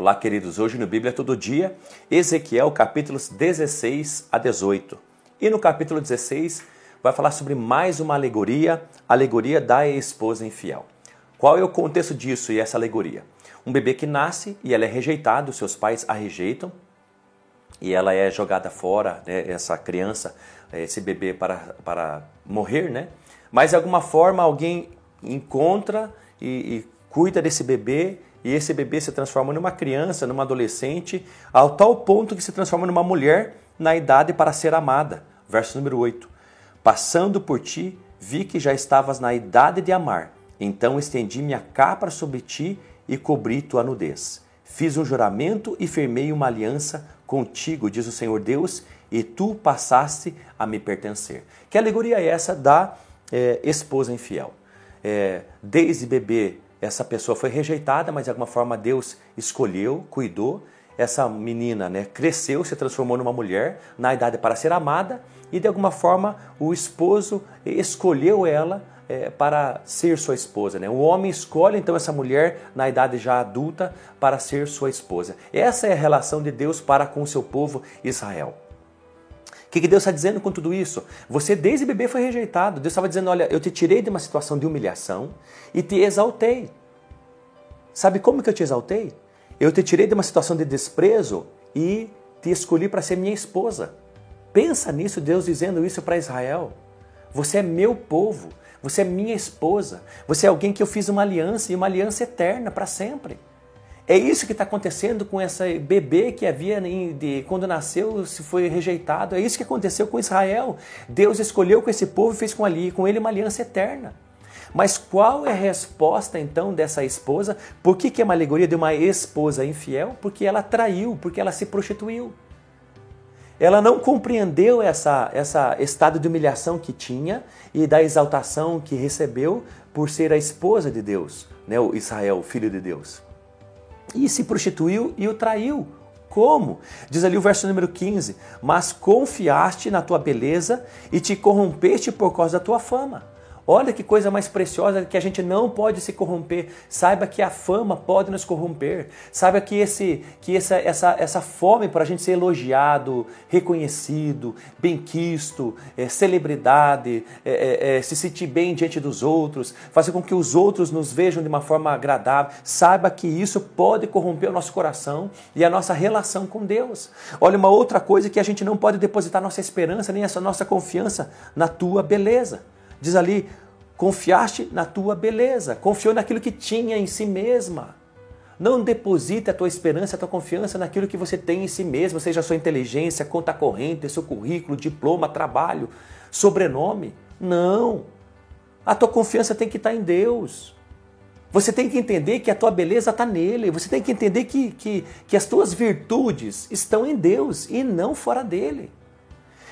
Olá, queridos. Hoje no Bíblia Todo Dia, Ezequiel, capítulos 16 a 18. E no capítulo 16 vai falar sobre mais uma alegoria, a alegoria da esposa infiel. Qual é o contexto disso e essa alegoria? Um bebê que nasce e ela é rejeitado, seus pais a rejeitam e ela é jogada fora, né, essa criança, esse bebê para, para morrer, né? Mas de alguma forma alguém encontra e, e cuida desse bebê e esse bebê se transforma numa criança, numa adolescente, ao tal ponto que se transforma numa mulher na idade para ser amada. Verso número 8. Passando por ti, vi que já estavas na idade de amar. Então estendi minha capa sobre ti e cobri tua nudez. Fiz um juramento e firmei uma aliança contigo, diz o Senhor Deus, e tu passaste a me pertencer. Que alegoria é essa da é, esposa infiel? É, desde bebê essa pessoa foi rejeitada, mas de alguma forma Deus escolheu, cuidou. Essa menina né, cresceu, se transformou numa mulher na idade para ser amada e de alguma forma o esposo escolheu ela é, para ser sua esposa. Né? O homem escolhe então essa mulher na idade já adulta para ser sua esposa. Essa é a relação de Deus para com seu povo Israel. O que, que Deus está dizendo com tudo isso? Você desde bebê foi rejeitado. Deus estava dizendo: Olha, eu te tirei de uma situação de humilhação e te exaltei. Sabe como que eu te exaltei? Eu te tirei de uma situação de desprezo e te escolhi para ser minha esposa. Pensa nisso, Deus dizendo isso para Israel. Você é meu povo, você é minha esposa, você é alguém que eu fiz uma aliança e uma aliança eterna para sempre. É isso que está acontecendo com esse bebê que havia de, quando nasceu se foi rejeitado. É isso que aconteceu com Israel. Deus escolheu com esse povo e fez com, ali, com ele uma aliança eterna. Mas qual é a resposta então dessa esposa? Por que, que é uma alegoria de uma esposa infiel? Porque ela traiu, porque ela se prostituiu. Ela não compreendeu essa, essa estado de humilhação que tinha e da exaltação que recebeu por ser a esposa de Deus, né? o Israel, o filho de Deus e se prostituiu e o traiu. Como? Diz ali o verso número 15: Mas confiaste na tua beleza e te corrompeste por causa da tua fama. Olha que coisa mais preciosa que a gente não pode se corromper. Saiba que a fama pode nos corromper. Saiba que, esse, que essa, essa, essa fome para a gente ser elogiado, reconhecido, benquisto, é, celebridade, é, é, é, se sentir bem diante dos outros, fazer com que os outros nos vejam de uma forma agradável. Saiba que isso pode corromper o nosso coração e a nossa relação com Deus. Olha, uma outra coisa que a gente não pode depositar nossa esperança nem essa nossa confiança na tua beleza. Diz ali: confiaste na tua beleza, confiou naquilo que tinha em si mesma. Não deposite a tua esperança, a tua confiança naquilo que você tem em si mesmo, seja a sua inteligência, conta corrente, seu currículo, diploma, trabalho, sobrenome. Não. A tua confiança tem que estar em Deus. Você tem que entender que a tua beleza está nele. Você tem que entender que, que, que as tuas virtudes estão em Deus e não fora dele.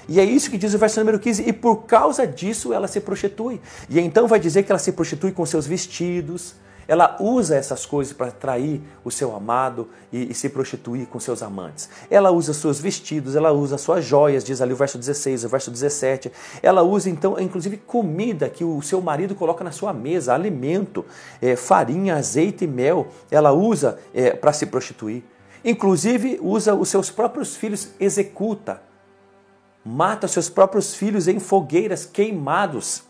E é isso que diz o verso número 15. E por causa disso ela se prostitui. E então vai dizer que ela se prostitui com seus vestidos. Ela usa essas coisas para atrair o seu amado e, e, se prostituir com seus amantes. Ela usa seus vestidos, ela usa suas joias, diz ali o verso 16, o verso 17. Ela usa então, inclusive, comida que o seu marido coloca na sua mesa, alimento, é, farinha, azeite e mel. Ela usa é, para se prostituir. Inclusive, usa os seus próprios filhos, executa mata seus próprios filhos em fogueiras queimados.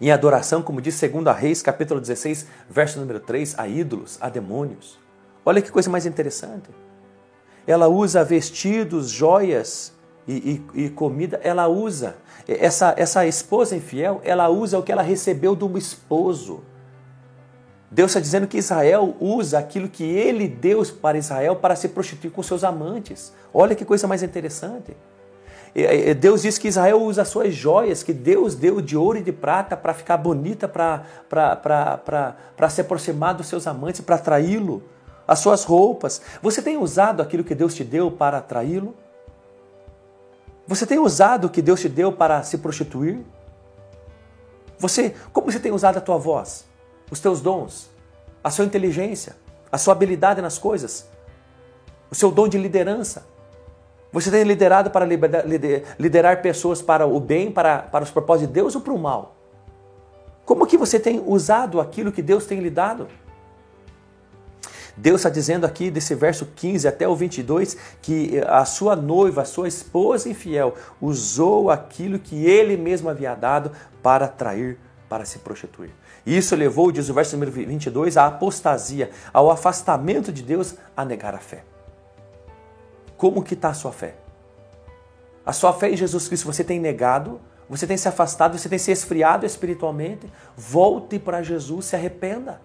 Em adoração, como diz 2 Reis, capítulo 16, verso número 3, a ídolos, a demônios. Olha que coisa mais interessante. Ela usa vestidos, joias e, e, e comida, ela usa. Essa, essa esposa infiel, ela usa o que ela recebeu do esposo. Deus está dizendo que Israel usa aquilo que ele deu para Israel para se prostituir com seus amantes. Olha que coisa mais interessante. Deus diz que Israel usa as suas joias, que Deus deu de ouro e de prata para ficar bonita, para se aproximar dos seus amantes, para atraí-lo. As suas roupas. Você tem usado aquilo que Deus te deu para atraí-lo? Você tem usado o que Deus te deu para se prostituir? Você, como você tem usado a tua voz, os teus dons, a sua inteligência, a sua habilidade nas coisas, o seu dom de liderança? Você tem liderado para liderar pessoas para o bem, para, para os propósitos de Deus ou para o mal? Como que você tem usado aquilo que Deus tem lhe dado? Deus está dizendo aqui, desse verso 15 até o 22, que a sua noiva, a sua esposa infiel, usou aquilo que ele mesmo havia dado para atrair, para se prostituir. Isso levou, diz o verso número 22, à apostasia, ao afastamento de Deus, a negar a fé. Como que está a sua fé? A sua fé em Jesus Cristo você tem negado, você tem se afastado, você tem se esfriado espiritualmente. Volte para Jesus, se arrependa.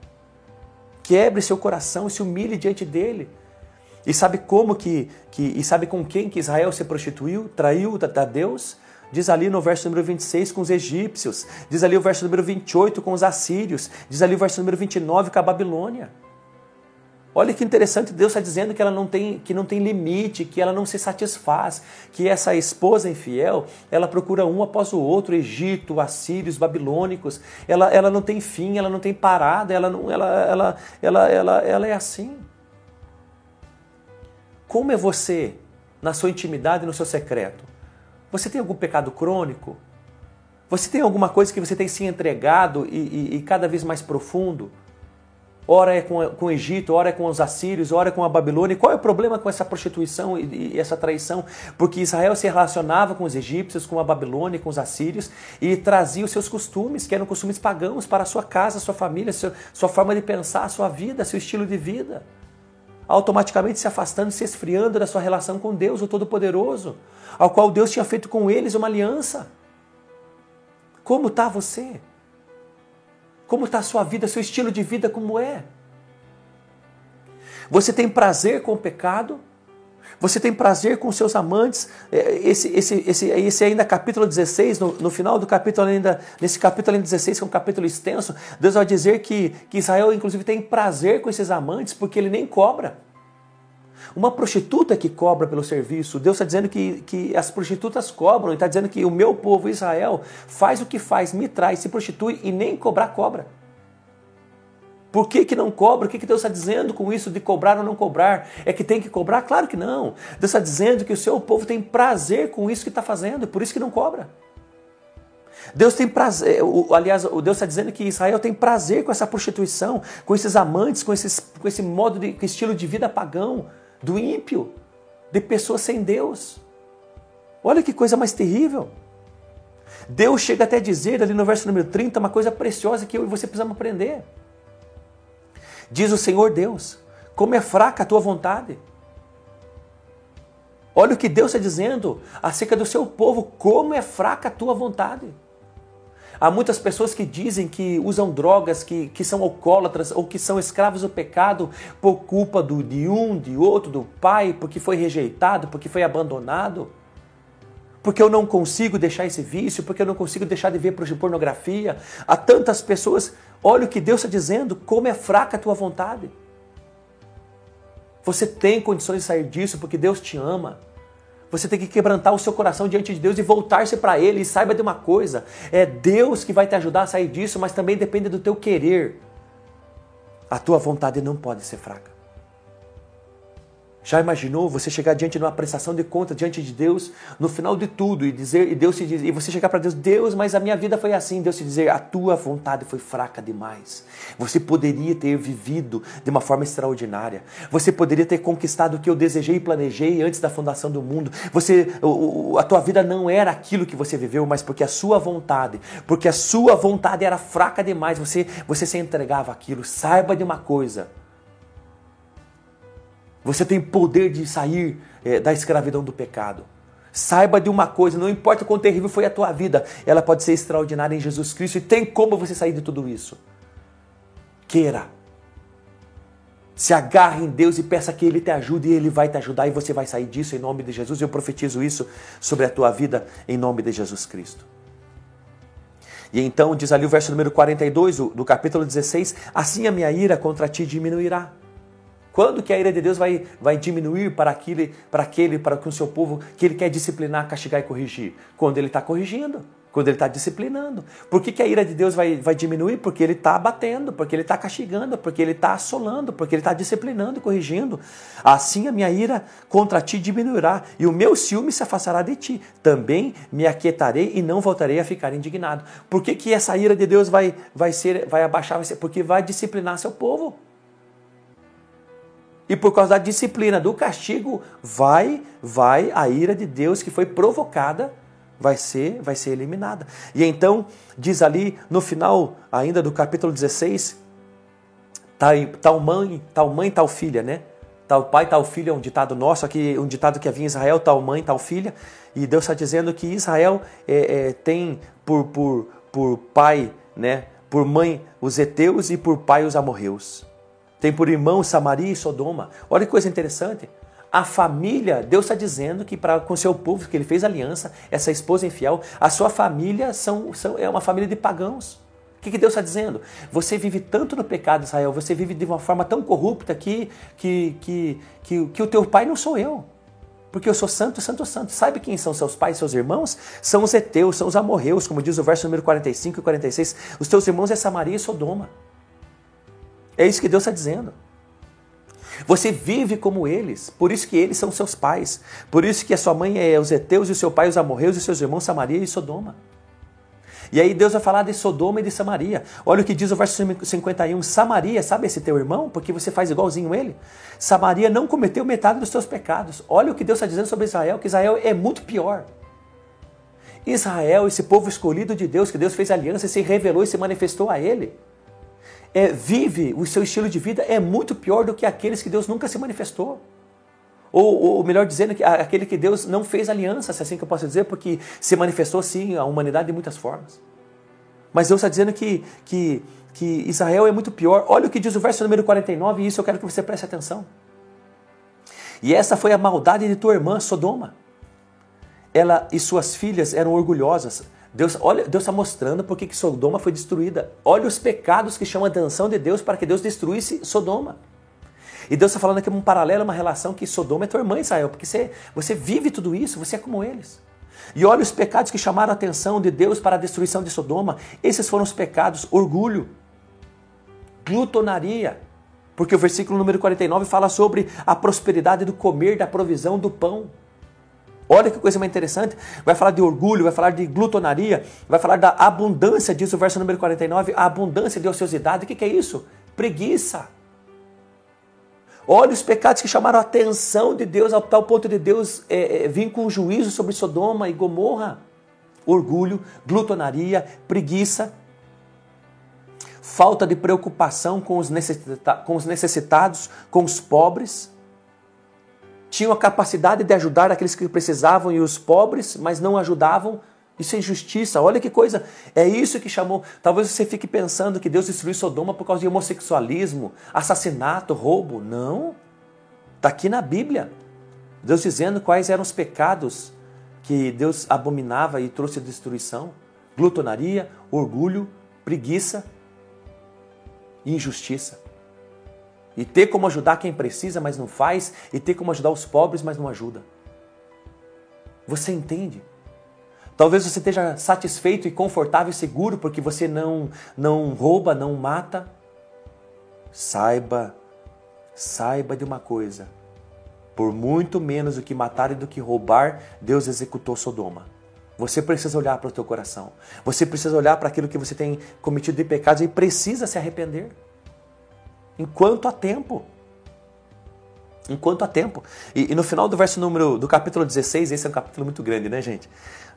Quebre seu coração, se humilhe diante dele. E sabe como que, que e sabe com quem que Israel se prostituiu, traiu a Deus? Diz ali no verso número 26 com os egípcios, diz ali o verso número 28 com os assírios, diz ali o verso número 29 com a Babilônia. Olha que interessante, Deus está dizendo que ela não tem, que não tem limite, que ela não se satisfaz, que essa esposa infiel, ela procura um após o outro, Egito, assírios, babilônicos, ela, ela não tem fim, ela não tem parada, ela, não, ela, ela, ela, ela, ela é assim. Como é você na sua intimidade, no seu secreto? Você tem algum pecado crônico? Você tem alguma coisa que você tem se entregado e, e, e cada vez mais profundo? Ora é com, com o Egito, ora é com os assírios, ora é com a Babilônia. E qual é o problema com essa prostituição e, e, essa traição? Porque Israel se relacionava com os egípcios, com a Babilônia, com os assírios e trazia os seus costumes, que eram costumes pagãos, para a sua casa, sua família, sua, sua forma de pensar, sua vida, seu estilo de vida. Automaticamente se afastando, se esfriando da sua relação com Deus, o Todo-Poderoso, ao qual Deus tinha feito com eles uma aliança. Como está você? Como está a sua vida, seu estilo de vida, como é? Você tem prazer com o pecado? Você tem prazer com seus amantes? É, esse, esse, esse, esse ainda capítulo 16, no, no final do capítulo ainda, nesse capítulo 16, que é um capítulo extenso, Deus vai dizer que, que Israel inclusive tem prazer com esses amantes porque ele nem cobra. Uma prostituta que cobra pelo serviço, Deus está dizendo que, que as prostitutas cobram, e está dizendo que o meu povo Israel faz o que faz, me traz, se prostitui e nem cobrar cobra. Por que, que não cobra? O que, que Deus está dizendo com isso de cobrar ou não cobrar? É que tem que cobrar? Claro que não. Deus está dizendo que o seu povo tem prazer com isso que está fazendo, e por isso que não cobra. Deus tem prazer, aliás, o Deus está dizendo que Israel tem prazer com essa prostituição, com esses amantes, com, esses, com esse modo de com estilo de vida pagão do ímpio, de pessoas sem Deus. Olha que coisa mais terrível. Deus chega até a dizer ali no verso número 30 uma coisa preciosa que eu e você precisamos aprender. Diz o Senhor Deus: como é fraca a tua vontade. Olha o que Deus está dizendo acerca do seu povo, como é fraca a tua vontade. Há muitas pessoas que dizem que usam drogas, que, que são alcoólatras ou que são escravos do pecado por culpa do, de um, de outro, do pai, porque foi rejeitado, porque foi abandonado. Porque eu não consigo deixar esse vício, porque eu não consigo deixar de ver pornografia. Há tantas pessoas. Olha o que Deus está dizendo, como é fraca a tua vontade. Você tem condições de sair disso porque Deus te ama. Você tem que quebrantar o seu coração diante de Deus e voltar-se para Ele. E saiba de uma coisa: é Deus que vai te ajudar a sair disso, mas também depende do teu querer. A tua vontade não pode ser fraca. Já imaginou você chegar diante de uma prestação de conta diante de Deus no final de tudo e dizer e Deus diz, e você chegar para Deus, Deus, mas a minha vida foi assim, Deus te dizer, a tua vontade foi fraca demais. Você poderia ter vivido de uma forma extraordinária. Você poderia ter conquistado o que eu desejei e planejei antes da fundação do mundo. Você a tua vida não era aquilo que você viveu, mas porque a sua vontade, porque a sua vontade era fraca demais, você você se entregava aquilo. Saiba de uma coisa, você tem poder de sair é, da escravidão do pecado. Saiba de uma coisa, não importa quão terrível foi a tua vida, ela pode ser extraordinária em Jesus Cristo e tem como você sair de tudo isso. Queira. Se agarre em Deus e peça que Ele te ajude e Ele vai te ajudar e você vai sair disso em nome de Jesus. Eu profetizo isso sobre a tua vida em nome de Jesus Cristo. E então diz ali o verso número 42 do, capítulo 16: Assim a minha ira contra ti diminuirá quando que a ira de Deus vai, vai diminuir para aquele, para aquele, para o seu povo que ele quer disciplinar, castigar e corrigir? Quando ele está corrigindo, quando ele está disciplinando. Por que, que a ira de Deus vai, vai diminuir? Porque ele está abatendo, porque ele está castigando, porque ele está assolando, porque ele está disciplinando e corrigindo. Assim a minha ira contra ti diminuirá e o meu ciúme se afastará de ti. Também me aquietarei e não voltarei a ficar indignado. Por que, que essa ira de Deus vai, vai, ser, vai abaixar? Vai ser, porque vai disciplinar seu povo. E por causa da disciplina, do castigo, vai, vai a ira de Deus que foi provocada, vai ser, vai ser eliminada. E então diz ali no final ainda do capítulo 16, tal, tal mãe, tal mãe, tal filha, né? Tal pai, tal filho é um ditado nosso, aqui um ditado que havia em Israel, tal mãe, tal filha. E Deus está dizendo que Israel é, é, tem por, por, por pai, né? Por mãe os heteus e por pai os amorreus. Tem por irmão Samaria e Sodoma. Olha que coisa interessante. A família, Deus está dizendo que para com seu povo, que ele fez aliança, essa esposa infiel, a sua família são, são, é uma família de pagãos. O que, que Deus está dizendo? Você vive tanto no pecado, Israel, você vive de uma forma tão corrupta que, que, que, que, que o teu pai não sou eu. Porque eu sou santo, santo, santo. Sabe quem são seus pais, seus irmãos? São os heteus, são os amorreus, como diz o verso número 45 e 46. Os teus irmãos é Samaria e Sodoma. É isso que Deus está dizendo. Você vive como eles, por isso que eles são seus pais. Por isso que a sua mãe é os heteus e o seu pai os amorreus e seus irmãos Samaria e Sodoma. E aí Deus vai falar de Sodoma e de Samaria. Olha o que diz o verso 51. Samaria, sabe esse teu irmão? Porque você faz igualzinho ele. Samaria não cometeu metade dos seus pecados. Olha o que Deus está dizendo sobre Israel, que Israel é muito pior. Israel, esse povo escolhido de Deus, que Deus fez aliança se revelou e se manifestou a ele é, vive o seu estilo de vida é muito pior do que aqueles que Deus nunca se manifestou. Ou, ou, melhor dizendo, que aquele que Deus não fez aliança, se é assim que eu posso dizer, porque se manifestou sim a humanidade de muitas formas. Mas Deus está dizendo que, que, que Israel é muito pior. Olha o que diz o verso número 49, e isso eu quero que você preste atenção. E essa foi a maldade de tua irmã, Sodoma. Ela e suas filhas eram orgulhosas. Deus olha, Deus está mostrando por que Sodoma foi destruída. Olha os pecados que chamam a atenção de Deus para que Deus destruísse Sodoma. E Deus está falando aqui um paralelo, uma relação que Sodoma é tua irmã Israel, porque você, você vive tudo isso, você é como eles. E olha os pecados que chamaram a atenção de Deus para a destruição de Sodoma. Esses foram os pecados: orgulho, glutonaria. Porque o versículo número 49 fala sobre a prosperidade do comer, da provisão do pão. Olha que coisa mais interessante. Vai falar de orgulho, vai falar de glutonaria, vai falar da abundância, diz o verso número 49, a abundância de ociosidade. O que, que é isso? Preguiça. Olha os pecados que chamaram a atenção de Deus ao tal ponto de Deus é, é, vir com juízo sobre Sodoma e Gomorra. Orgulho, glutonaria, preguiça, falta de preocupação com os necessitados, com os pobres tinham a capacidade de ajudar aqueles que precisavam e os pobres, mas não ajudavam. Isso é injustiça. Olha que coisa. É isso que chamou. Talvez você fique pensando que Deus destruiu Sodoma por causa de homossexualismo, assassinato, roubo. Não. Está aqui na Bíblia. Deus dizendo quais eram os pecados que Deus abominava e trouxe destruição: glutonaria, orgulho, preguiça e injustiça. E ter como ajudar quem precisa, mas não faz, e ter como ajudar os pobres, mas não ajuda. Você entende? Talvez você esteja satisfeito e confortável e seguro porque você não não rouba, não mata. Saiba, saiba de uma coisa. Por muito menos do que matar e do que roubar, Deus executou Sodoma. Você precisa olhar para o teu coração. Você precisa olhar para aquilo que você tem cometido de pecados e precisa se arrepender enquanto há tempo. Enquanto há tempo. E, e, no final do verso número do capítulo 16, esse é um capítulo muito grande, né, gente?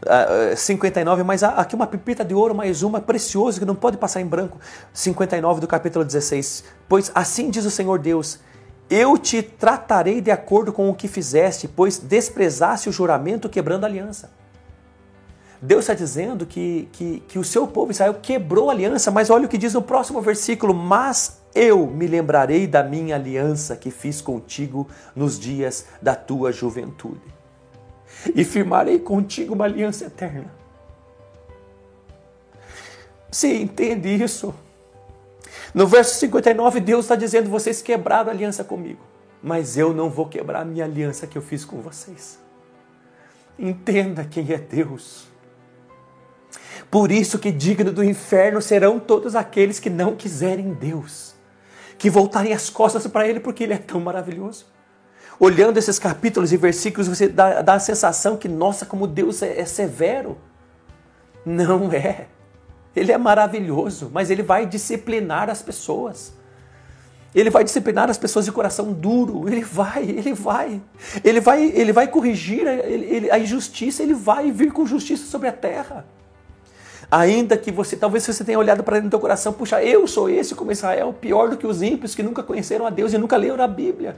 Uh, 59, mas há aqui uma pipita de ouro, mais uma, preciosa, que não pode passar em branco. 59 do capítulo 16. Pois assim diz o Senhor Deus: Eu te tratarei de acordo com o que fizeste, pois desprezaste o juramento quebrando a aliança. Deus está dizendo que, que, que o seu povo Israel quebrou a aliança, mas olha o que diz no próximo versículo: Mas eu me lembrarei da minha aliança que fiz contigo nos dias da tua juventude, e firmarei contigo uma aliança eterna. Você entende isso? No verso 59, Deus está dizendo: vocês quebraram a aliança comigo, mas eu não vou quebrar a minha aliança que eu fiz com vocês. Entenda quem é Deus. Por isso que digno do inferno serão todos aqueles que não quiserem Deus que voltarem as costas para Ele porque Ele é tão maravilhoso. Olhando esses capítulos e versículos, você dá, dá a sensação que, nossa, como Deus é, é severo. Não é. Ele é maravilhoso, mas ele vai disciplinar as pessoas. Ele vai disciplinar as pessoas de coração duro. Ele vai, ele vai. Ele vai, ele vai corrigir a, ele, a injustiça, ele vai vir com justiça sobre a terra. Ainda que você, talvez você tenha olhado para dentro do teu coração, puxa, eu sou esse como Israel, pior do que os ímpios que nunca conheceram a Deus e nunca leram a Bíblia.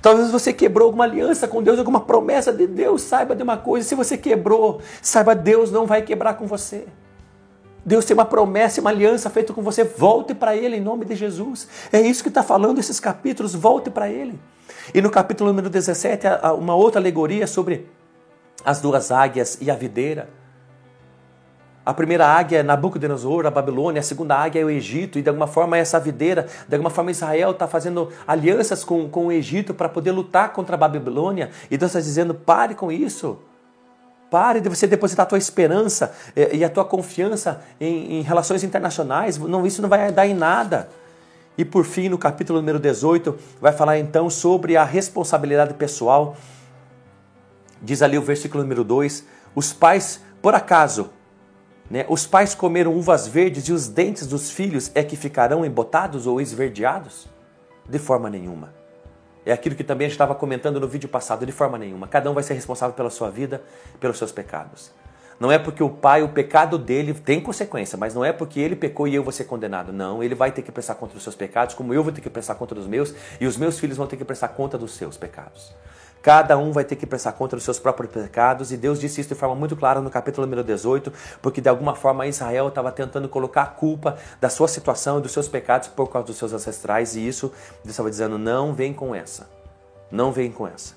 Talvez você quebrou alguma aliança com Deus, alguma promessa de Deus, saiba de uma coisa, se você quebrou, saiba Deus não vai quebrar com você. Deus tem uma promessa, uma aliança feita com você. Volte para Ele em nome de Jesus. É isso que está falando esses capítulos. Volte para Ele. E no capítulo número 17, uma outra alegoria sobre as duas águias e a videira. A primeira águia é Nabucodonosor, a Babilônia, a segunda águia é o Egito, e de alguma forma essa videira, de alguma forma Israel está fazendo alianças com, com o Egito para poder lutar contra a Babilônia, e Deus está dizendo: pare com isso. Pare de você depositar a tua esperança eh, e a tua confiança em, em relações internacionais. Não, isso não vai dar em nada. E por fim, no capítulo número 18, vai falar então sobre a responsabilidade pessoal. Diz ali o versículo número 2: Os pais, por acaso, né, os pais comeram uvas verdes e os dentes dos filhos é que ficarão embotados ou esverdeados? De forma nenhuma. É aquilo que também a gente estava comentando no vídeo passado, de forma nenhuma. Cada um vai ser responsável pela sua vida, pelos seus pecados. Não é porque o pai, o pecado dele tem consequência, mas não é porque ele pecou e eu vou ser condenado. Não, ele vai ter que prestar conta dos seus pecados, como eu vou ter que prestar conta dos meus, e os meus filhos vão ter que prestar conta dos seus pecados. Cada um vai ter que prestar conta dos seus próprios pecados, e Deus disse isso de forma muito clara no capítulo número 18, porque de alguma forma Israel estava tentando colocar a culpa da sua situação e dos seus pecados por causa dos seus ancestrais, e isso Deus estava dizendo: não vem com essa, não vem com essa.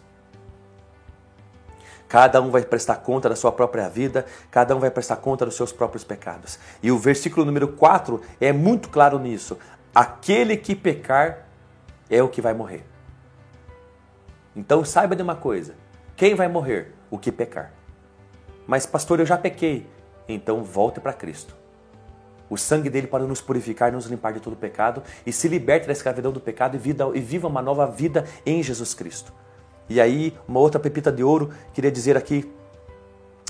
Cada um vai prestar conta da sua própria vida, cada um vai prestar conta dos seus próprios pecados. E o versículo número 4 é muito claro nisso: aquele que pecar é o que vai morrer. Então saiba de uma coisa: quem vai morrer? O que pecar. Mas, pastor, eu já pequei. Então volte para Cristo. O sangue dele para nos purificar, nos limpar de todo pecado e se liberte da escravidão do pecado e, vida, e viva uma nova vida em Jesus Cristo. E aí, uma outra pepita de ouro, queria dizer aqui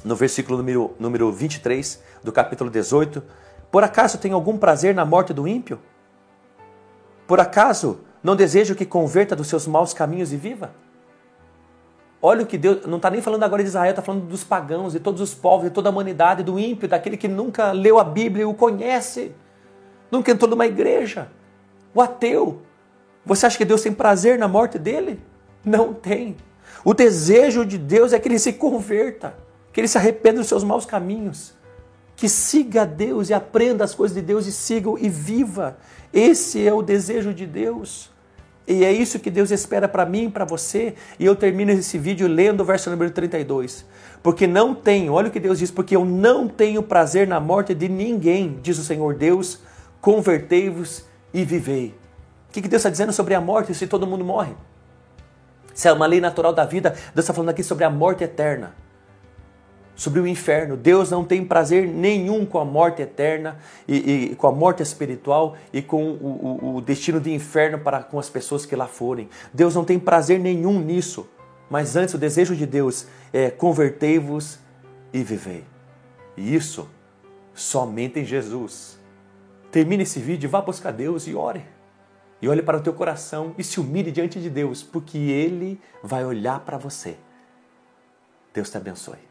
no versículo número, número 23 do capítulo 18: Por acaso tem algum prazer na morte do ímpio? Por acaso não desejo que converta dos seus maus caminhos e viva? Olha o que Deus. Não está nem falando agora de Israel, está falando dos pagãos, de todos os povos, de toda a humanidade, do ímpio, daquele que nunca leu a Bíblia e o conhece, nunca entrou numa igreja. O ateu. Você acha que Deus tem prazer na morte dele? Não tem. O desejo de Deus é que ele se converta, que ele se arrependa dos seus maus caminhos, que siga a Deus e aprenda as coisas de Deus e siga e viva. Esse é o desejo de Deus. E é isso que Deus espera para mim e para você. E eu termino esse vídeo lendo o verso número 32. Porque não tenho, olha o que Deus diz, porque eu não tenho prazer na morte de ninguém, diz o Senhor Deus, convertei-vos e vivei. O que Deus está dizendo sobre a morte se todo mundo morre? Se é uma lei natural da vida, Deus está falando aqui sobre a morte eterna sobre o inferno. Deus não tem prazer nenhum com a morte eterna e, e com a morte espiritual e com o, o, o, destino de inferno para com as pessoas que lá forem. Deus não tem prazer nenhum nisso. Mas antes o desejo de Deus é convertei-vos e vivei. E isso somente em Jesus. Termine esse vídeo, vá buscar Deus e ore. E olhe para o teu coração e se humilhe diante de Deus, porque Ele vai olhar para você. Deus te abençoe.